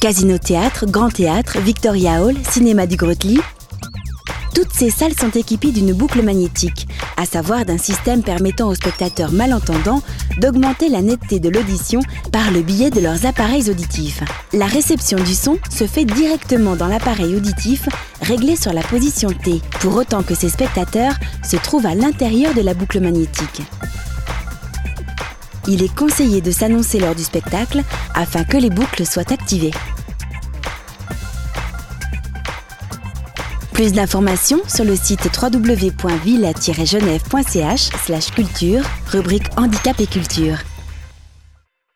Casino Théâtre, Grand Théâtre, Victoria Hall, Cinéma du Grotely. Toutes ces salles sont équipées d'une boucle magnétique, à savoir d'un système permettant aux spectateurs malentendants d'augmenter la netteté de l'audition par le biais de leurs appareils auditifs. La réception du son se fait directement dans l'appareil auditif réglé sur la position T, pour autant que ces spectateurs se trouvent à l'intérieur de la boucle magnétique. Il est conseillé de s'annoncer lors du spectacle afin que les boucles soient activées. Plus d'informations sur le site www.villa-genève.ch culture, rubrique handicap et culture.